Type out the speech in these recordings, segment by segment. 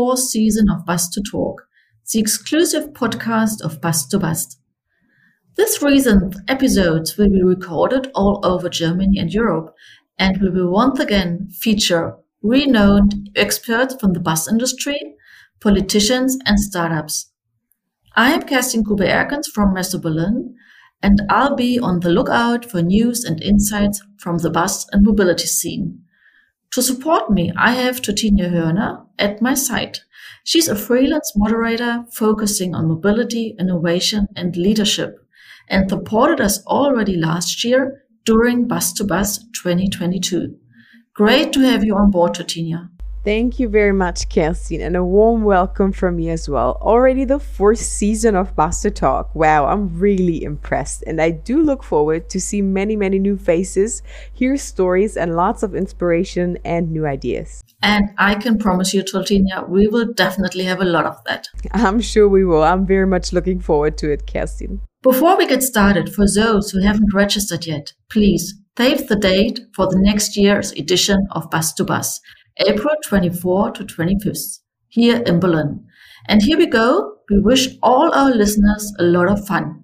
fourth season of Bus to Talk, the exclusive podcast of Bus to Bus. This recent episode will be recorded all over Germany and Europe and we will once again feature renowned experts from the bus industry, politicians, and startups. I am Kerstin Kube-Erkens from Messe Berlin, and I'll be on the lookout for news and insights from the bus and mobility scene. To support me, I have Totinia Hörner at my side. She's a freelance moderator focusing on mobility, innovation, and leadership, and supported us already last year during Bus to Bus 2022. Great to have you on board, Totinia. Thank you very much, Kerstin, and a warm welcome from me as well. Already the fourth season of to Talk. Wow, I'm really impressed, and I do look forward to see many, many new faces, hear stories, and lots of inspiration and new ideas. And I can promise you, Totinia, we will definitely have a lot of that. I'm sure we will. I'm very much looking forward to it, Kerstin. Before we get started, for those who haven't registered yet, please save the date for the next year's edition of Bus to Bus April 24 to 25th, here in Berlin. And here we go. We wish all our listeners a lot of fun.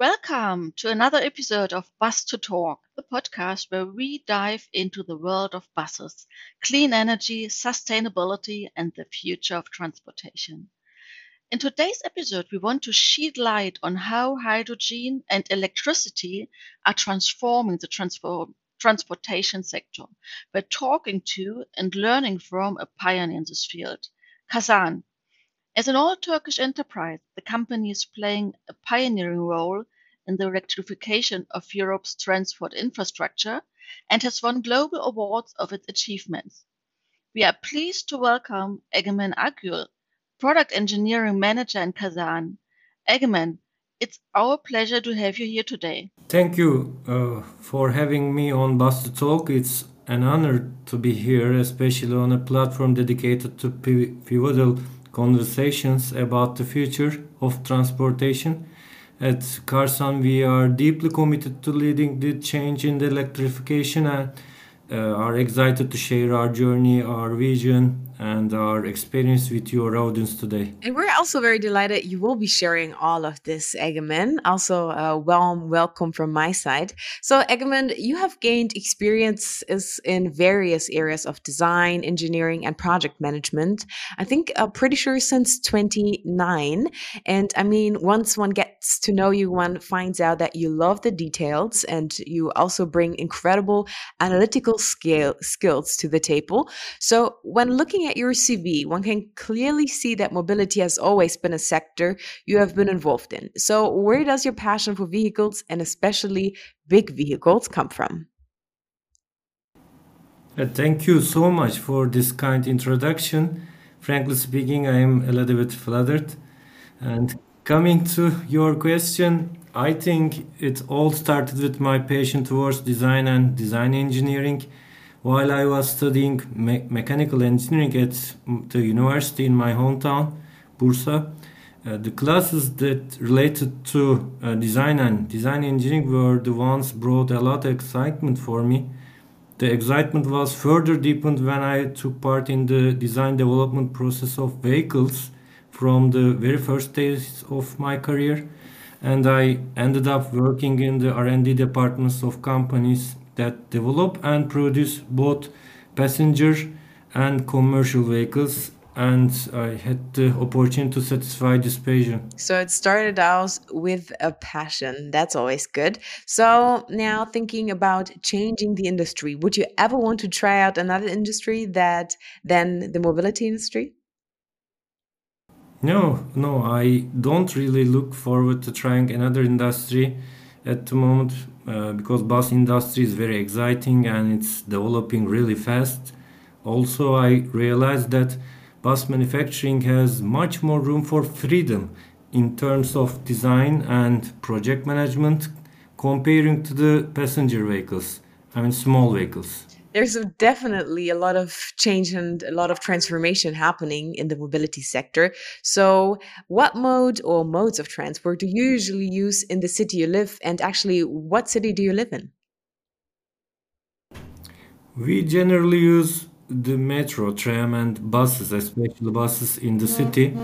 Welcome to another episode of Bus to Talk, the podcast where we dive into the world of buses, clean energy, sustainability, and the future of transportation. In today's episode, we want to shed light on how hydrogen and electricity are transforming the transform transportation sector by talking to and learning from a pioneer in this field, Karsan. As an all Turkish enterprise, the company is playing a pioneering role in the electrification of Europe's transport infrastructure and has won global awards of its achievements. We are pleased to welcome Egemen Akgül, Product Engineering Manager in Karsan. Egemen, it's our pleasure to have you here today. Thank you uh, for having me on Bus to Talk. It's an honor to be here, especially on a platform dedicated to pivotal conversations about the future of transportation. At Karsan, we are deeply committed to leading the change in the electrification and uh, are excited to share our journey, our vision, and our experience with your audience today. And we're also very delighted you will be sharing all of this, Egemen. Also, a warm welcome from my side. So, Egemen, you have gained experiences in various areas of design, engineering, and project management. I think I'm uh, pretty sure since 29. And I mean, once one gets to know you, one finds out that you love the details and you also bring incredible analytical scale skills to the table. So, when looking at your CV, one can clearly see that mobility has always been a sector you have been involved in. So, where does your passion for vehicles and especially big vehicles come from? Uh, thank you so much for this kind introduction. Frankly speaking, I am a little bit flattered. And coming to your question, I think it all started with my passion towards design and design engineering while I was studying me- mechanical engineering at the university in my hometown, Bursa, uh, the classes that related to uh, design and design engineering were the ones brought a lot of excitement for me. The excitement was further deepened when I took part in the design development process of vehicles from the very first days of my career and I ended up working in the R&D departments of companies that develop and produce both passenger and commercial vehicles and I had the opportunity to satisfy this passion. So it started out with a passion. That's always good. So now thinking about changing the industry, would you ever want to try out another industry that than the mobility industry? No, no, I don't really look forward to trying another industry at the moment uh, because bus industry is very exciting and it's developing really fast. Also, I realized that bus manufacturing has much more room for freedom in terms of design and project management comparing to the passenger vehicles, I mean small vehicles there's a, definitely a lot of change and a lot of transformation happening in the mobility sector. So, what mode or modes of transport do you usually use in the city you live? And actually, what city do you live in? We generally use the metro, tram, and buses, especially buses in the city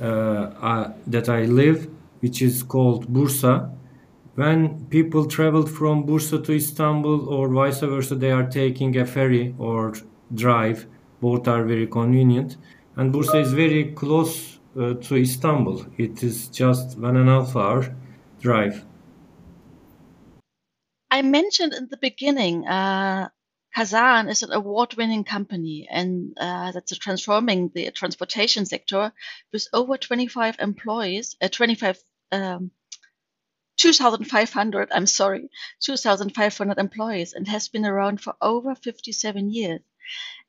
uh, uh, that I live, which is called Bursa. When people travel from Bursa to Istanbul or vice versa, they are taking a ferry or drive. Both are very convenient. And Bursa is very close uh, to Istanbul. It is just one and a half hour drive. I mentioned in the beginning uh, Karsan is an award-winning company, and uh, that's transforming the transportation sector with over 25 employees, uh, 25, um, 2,500. I'm sorry, 2,500 employees, and has been around for over 57 years.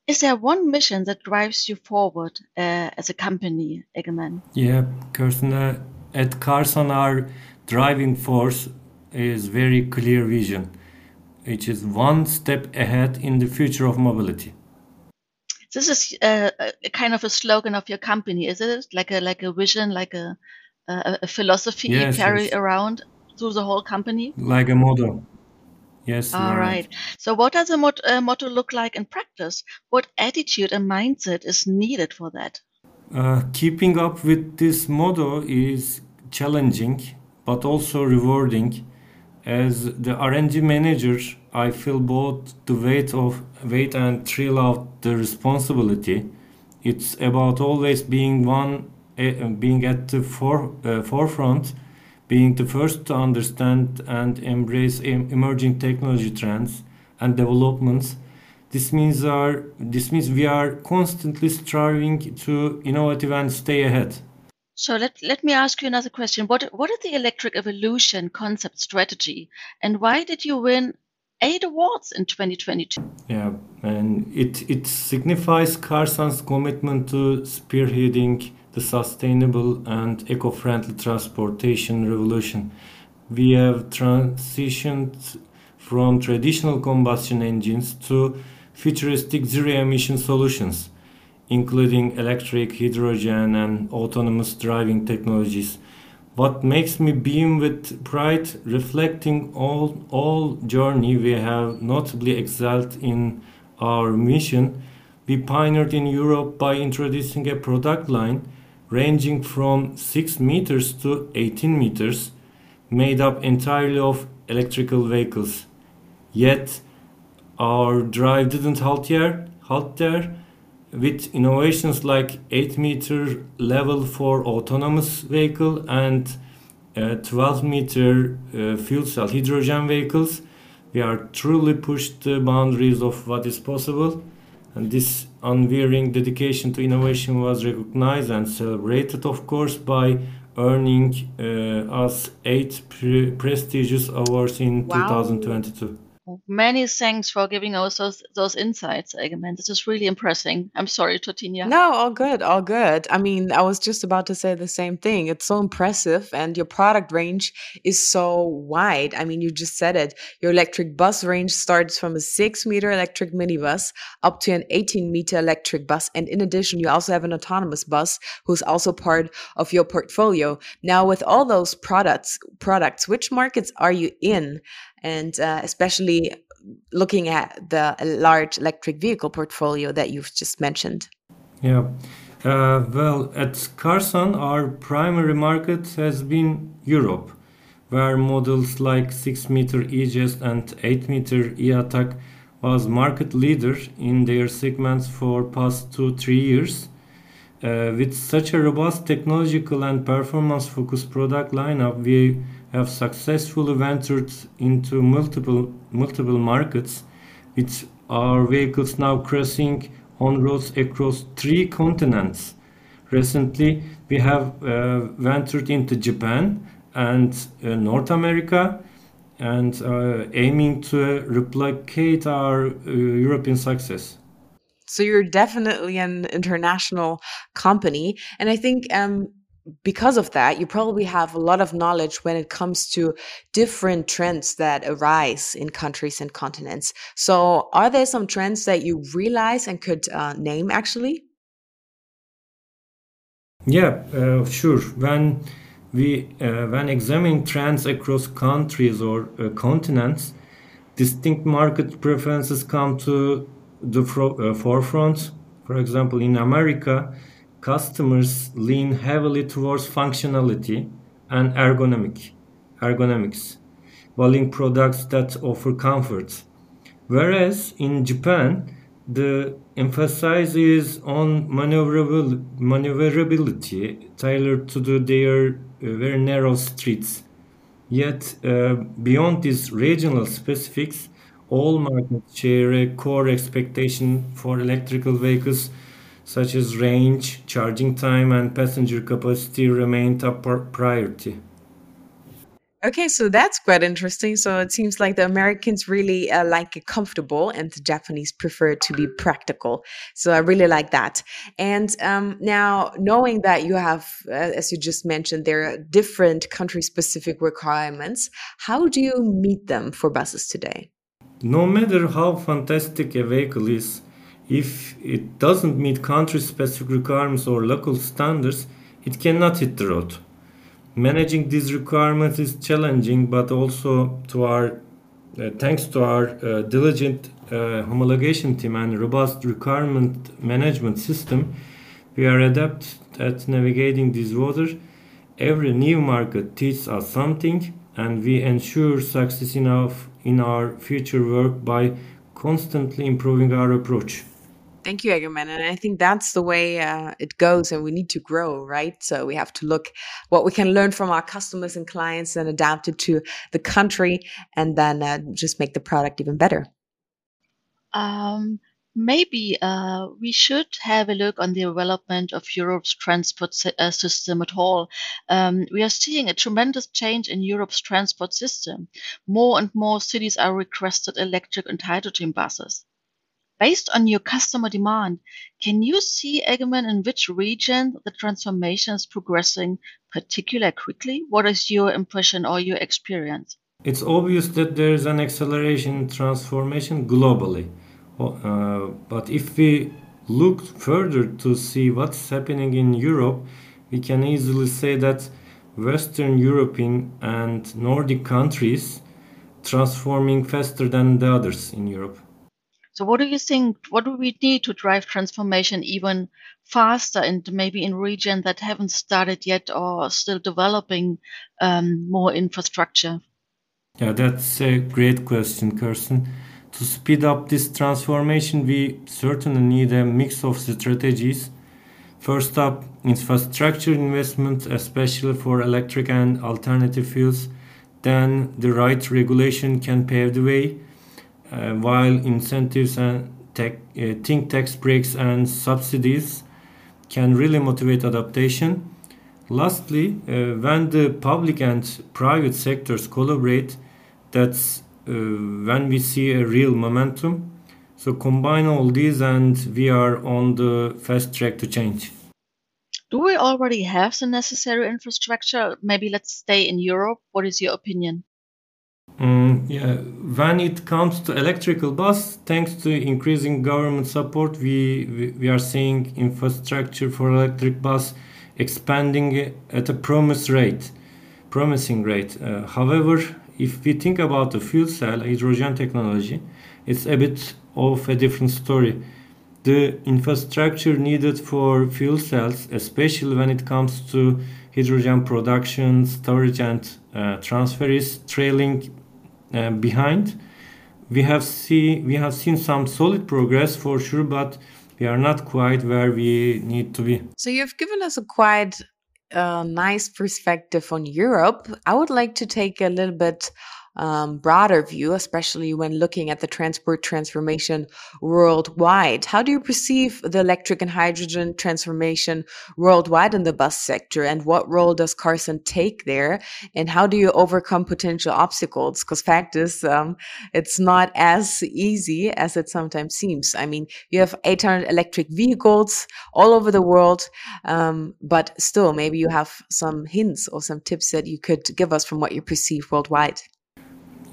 Is there one mission that drives you forward uh, as a company, Egemen? Yeah, Kerstin, uh, at Karsan, our driving force is very clear vision which is one step ahead in the future of mobility. This is uh, a kind of a slogan of your company, is it? Like a like a vision, like a a, a philosophy yes, you carry yes. around through the whole company? Like a motto. Yes. All right. right. So, what does a mot- uh, motto look like in practice? What attitude and mindset is needed for that? Uh, keeping up with this motto is challenging, but also rewarding as the R&D manager, I feel both the weight of weight and thrill of the responsibility. It's about always being one, uh, being at the for, uh, forefront, being the first to understand and embrace emerging technology trends and developments. This means our this means we are constantly striving to innovative and stay ahead. So let, let me ask you another question. What what is the electric evolution concept strategy and why did you win eight awards in 2022? Yeah, and it, it signifies Karsan's commitment to spearheading the sustainable and eco-friendly transportation revolution. We have transitioned from traditional combustion engines to futuristic zero-emission solutions including electric, hydrogen, and autonomous driving technologies. What makes me beam with pride, reflecting all, all journey we have notably excelled in our mission. We pioneered in Europe by introducing a product line ranging from 6 meters to 18 meters, made up entirely of electrical vehicles. Yet, our drive didn't halt there. Halt there with innovations like 8 meter level for autonomous vehicle and uh, 12 meter uh, fuel cell hydrogen vehicles we are truly pushed the boundaries of what is possible and this unwearying dedication to innovation was recognized and celebrated of course by earning uh, us eight pre prestigious awards in wow. 2022 Many thanks for giving us those, those insights, Egemen. This is really impressing. I'm sorry, Totinia. No, all good, all good. I mean, I was just about to say the same thing. It's so impressive, and your product range is so wide. I mean, you just said it. Your electric bus range starts from a six meter electric minibus up to an 18 meter electric bus. And in addition, you also have an autonomous bus who's also part of your portfolio. Now, with all those products, products, which markets are you in? And uh, especially looking at the large electric vehicle portfolio that you've just mentioned? Yeah. Uh, well, at Karsan, our primary market has been Europe, where models like 6 meter E-Jest and 8 meter e-ATAK was market leader in their segments for past two three years. Uh, with such a robust technological and performance focused product lineup, we have successfully ventured into multiple multiple markets with our vehicles now crossing on roads across three continents. Recently, we have uh, ventured into Japan and uh, North America and uh, aiming to replicate our uh, European success. So you're definitely an international company, and I think um, because of that, you probably have a lot of knowledge when it comes to different trends that arise in countries and continents. So, are there some trends that you realize and could uh, name actually? Yeah, uh, sure. When we uh, when examining trends across countries or uh, continents, distinct market preferences come to the uh, forefront. For example, in America, customers lean heavily towards functionality and ergonomic, ergonomics, valuing products that offer comfort. Whereas in Japan, the emphasis is on maneuverability tailored to the, their uh, very narrow streets. Yet, uh, beyond these regional specifics, all markets share a core expectation for electrical vehicles such as range, charging time, and passenger capacity remain a top priority. Okay, so that's quite interesting. So it seems like the Americans really uh, like it comfortable, and the Japanese prefer to be practical. So I really like that. And um, now, knowing that you have, uh, as you just mentioned, there are different country specific requirements, how do you meet them for buses today? No matter how fantastic a vehicle is, if it doesn't meet country specific requirements or local standards, it cannot hit the road. Managing these requirements is challenging, but also to our uh, thanks to our uh, diligent uh, homologation team and robust requirement management system, we are adept at navigating these waters. Every new market teaches us something, and we ensure success in our, in our future work by constantly improving our approach. Thank you, Egemen. And I think that's the way uh, it goes, and we need to grow, right? So we have to look what we can learn from our customers and clients and adapt it to the country, and then uh, just make the product even better. Um, maybe uh, we should have a look on the development of Europe's transport uh, system at all. Um, we are seeing a tremendous change in Europe's transport system. More and more cities are requested electric and hydrogen buses. Based on your customer demand, can you see, Egemen, in which region the transformation is progressing particularly quickly? What is your impression or your experience? It's obvious that there is an acceleration in transformation globally. Uh, but if we look further to see what's happening in Europe, we can easily say that Western European and Nordic countries transforming faster than the others in Europe. So what do you think? What do we need to drive transformation even faster and maybe in regions that haven't started yet or still developing um, more infrastructure? Yeah, that's a great question, Kerstin. To speed up this transformation, we certainly need a mix of strategies. First up, infrastructure investment, especially for electric and alternative fuels. Then the right regulation can pave the way uh, while incentives and tech, uh, think tax breaks and subsidies can really motivate adaptation. Lastly, uh, when the public and private sectors collaborate, that's uh, when we see a real momentum. So combine all these, and we are on the fast track to change. Do we already have the necessary infrastructure? Maybe let's stay in Europe. What is your opinion? Mm, yeah, when it comes to electrical bus, thanks to increasing government support, we, we, we are seeing infrastructure for electric bus expanding at a promise rate, promising rate. Uh, however, if we think about the fuel cell hydrogen technology, it's a bit of a different story. The infrastructure needed for fuel cells, especially when it comes to hydrogen production, storage, and uh, transfer, is trailing behind. We have see we have seen some solid progress for sure, but we are not quite where we need to be. So you've given us a quite uh, nice perspective on Europe. I would like to take a little bit um, broader view, especially when looking at the transport transformation worldwide. How do you perceive the electric and hydrogen transformation worldwide in the bus sector? And what role does Karsan take there? And how do you overcome potential obstacles? Because fact is, um, it's not as easy as it sometimes seems. I mean, you have 800 electric vehicles all over the world, um, but still, maybe you have some hints or some tips that you could give us from what you perceive worldwide.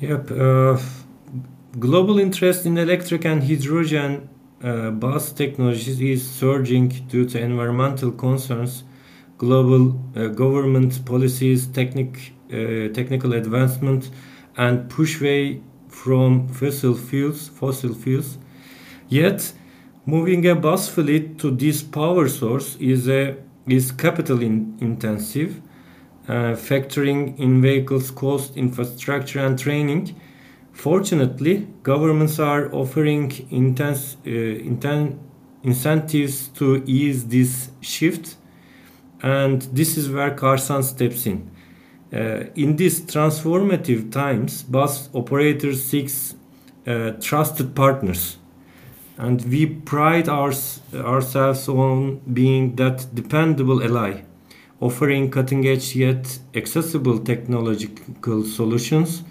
Yep. Uh, global interest in electric and hydrogen uh, bus technologies is surging due to environmental concerns, global uh, government policies, technic, uh, technical advancement, and push way from fossil fuels, fossil fuels. Yet, moving a bus fleet to this power source is a is capital in, intensive, factoring in vehicles cost, infrastructure, and training. Fortunately, governments are offering intense, uh, inten- incentives to ease this shift, and this is where Karsan steps in. Uh, in these transformative times, bus operators seek uh, trusted partners, and we pride our, ourselves on being that dependable ally, offering cutting-edge yet accessible technological solutions.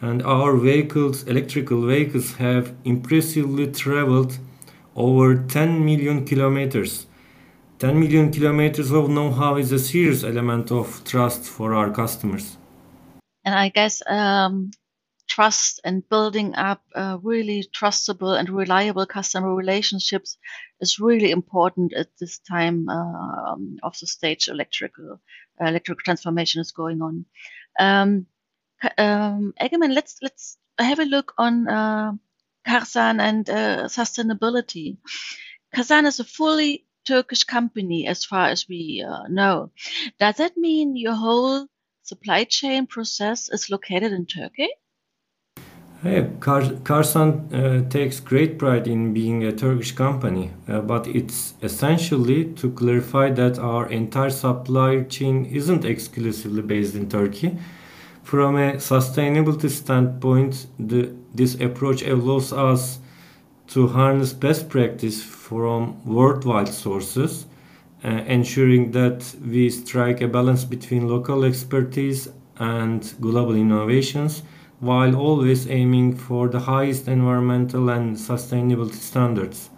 And our vehicles, electrical vehicles, have impressively traveled over 10 million kilometers 10 million kilometers of know-how is a serious element of trust for our customers. And I guess um, trust and building up uh, really trustable and reliable customer relationships is really important at this time uh, of the stage electrical uh, electrical transformation is going on. Um, um, let's let's have a look on uh, and uh, sustainability. Karsan is a fully Turkish company, as far as we uh, know. Does that mean your whole supply chain process is located in Turkey? Yeah, Car- Karsan uh, takes great pride in being a Turkish company, uh, but it's essentially to clarify that our entire supply chain isn't exclusively based in Turkey. From a sustainability standpoint, the, this approach allows us to harness best practice from worldwide sources, uh, ensuring that we strike a balance between local expertise and global innovations while always aiming for the highest environmental and sustainability standards.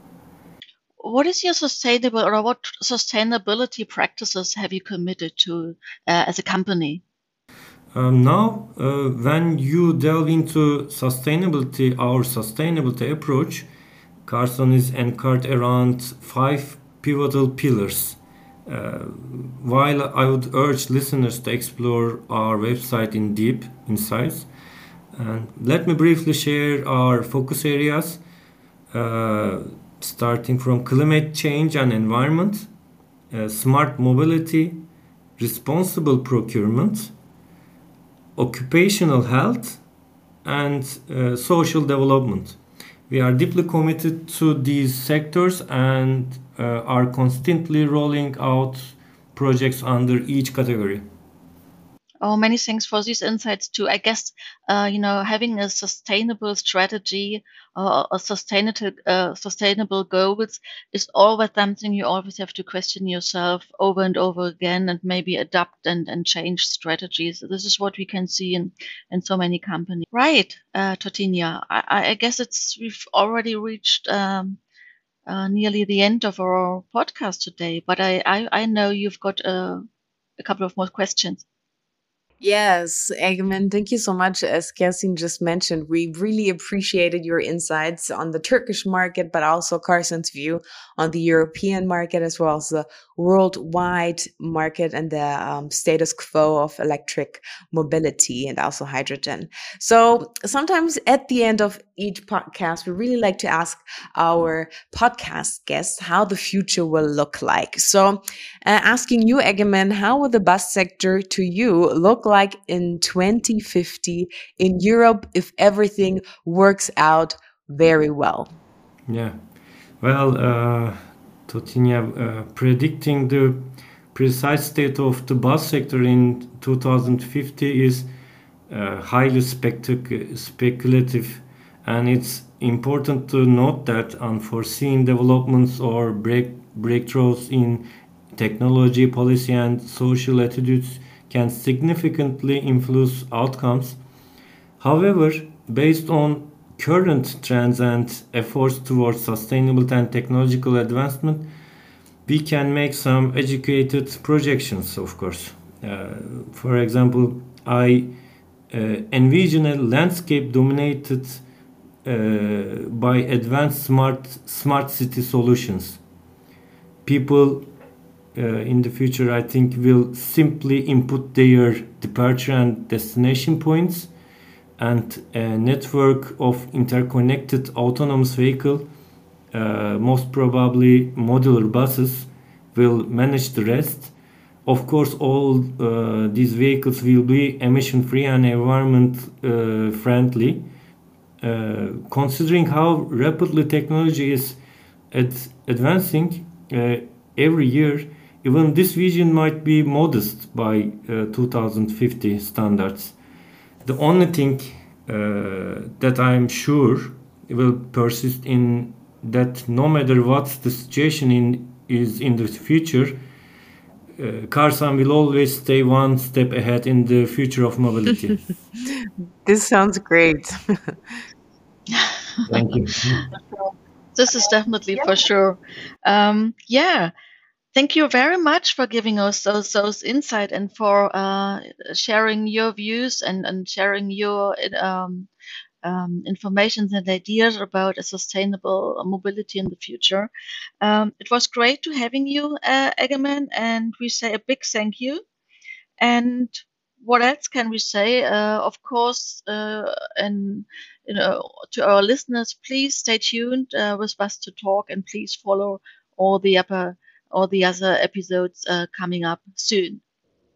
What is your sustainable or what sustainability practices have you committed to uh, as a company? Um, now, uh, when you delve into sustainability, our sustainability approach, Karsan is anchored around five pivotal pillars. Uh, while I would urge listeners to explore our website in deep insights, and let me briefly share our focus areas, uh, starting from climate change and environment, uh, smart mobility, responsible procurement, occupational health, and uh, social development. We are deeply committed to these sectors and uh, are constantly rolling out projects under each category. Oh, many thanks for these insights too. I guess, uh, you know, having a sustainable strategy or a sustainable, uh, sustainable goals is always something you always have to question yourself over and over again and maybe adapt and, and change strategies. This is what we can see in, in so many companies. Right, uh, Totinia. I, I guess it's, we've already reached, um, uh, nearly the end of our podcast today, but I, I, I know you've got a, a couple of more questions. Yes, Egemen, thank you so much. As Kerstin just mentioned, we really appreciated your insights on the Turkish market, but also Karsan's view on the European market as well as the worldwide market and the um, status quo of electric mobility and also hydrogen. So sometimes at the end of each podcast, we really like to ask our podcast guests how the future will look like. So uh, asking you, Egemen, how will the bus sector to you look like in 2050 in Europe if everything works out very well? Yeah. Well, uh, Totinia, uh, predicting the precise state of the bus sector in 2050 is uh, highly spectac- speculative, and it's important to note that unforeseen developments or break- breakthroughs in technology, policy, and social attitudes can significantly influence outcomes. However, based on current trends and efforts towards sustainable and technological advancement, we can make some educated projections, of course. Uh, for example, I uh, envision a landscape dominated uh, by advanced smart smart city solutions. People in the future, I think, will simply input their departure and destination points and a network of interconnected autonomous vehicle, uh, most probably modular buses, will manage the rest. Of course, all uh, these vehicles will be emission free and environment uh, friendly. Uh, considering how rapidly technology is ad advancing uh, every year, even this vision might be modest by uh, 2050 standards. The only thing uh, that I'm sure will persist in that no matter what the situation in is in the future, uh, Karsan will always stay one step ahead in the future of mobility. this sounds great. Thank you. This is definitely for sure. Um, yeah. Thank you very much for giving us those, those insight and for uh, sharing your views and, and sharing your um, um, information and ideas about a sustainable mobility in the future. Um, it was great to having you, uh, Egemen, and we say a big thank you. And what else can we say? Uh, of course, uh, and you know, to our listeners, please stay tuned uh, with us to talk, and please follow all the upper all the other episodes uh, coming up soon.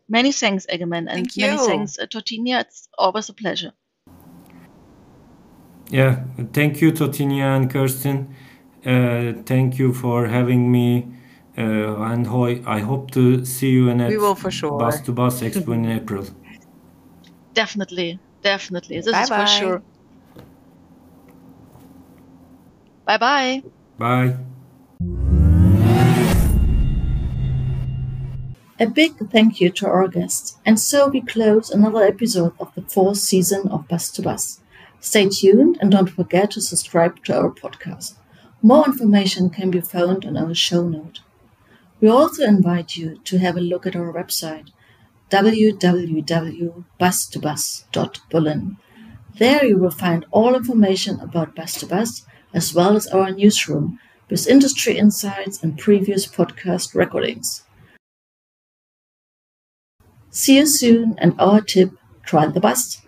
Many thanks, Egemen, and Thank many thanks, uh, Totinia. It's always a pleasure. Yeah, thank you, Totinia and Kerstin. Uh, thank you for having me. Uh, and ho- I hope to see you in at We will for sure. Bus to Bus Expo in April. Definitely, definitely. This is Bye-bye. for sure. Bye bye. Bye. A big thank you to our guests. And so we close another episode of the fourth season of Bus to Bus. Stay tuned and don't forget to subscribe to our podcast. More information can be found on our show note. We also invite you to have a look at our website www.bus2bus.berlin. There you will find all information about Bus to Bus as well as our newsroom with industry insights and previous podcast recordings. See you soon, and our tip try the bus.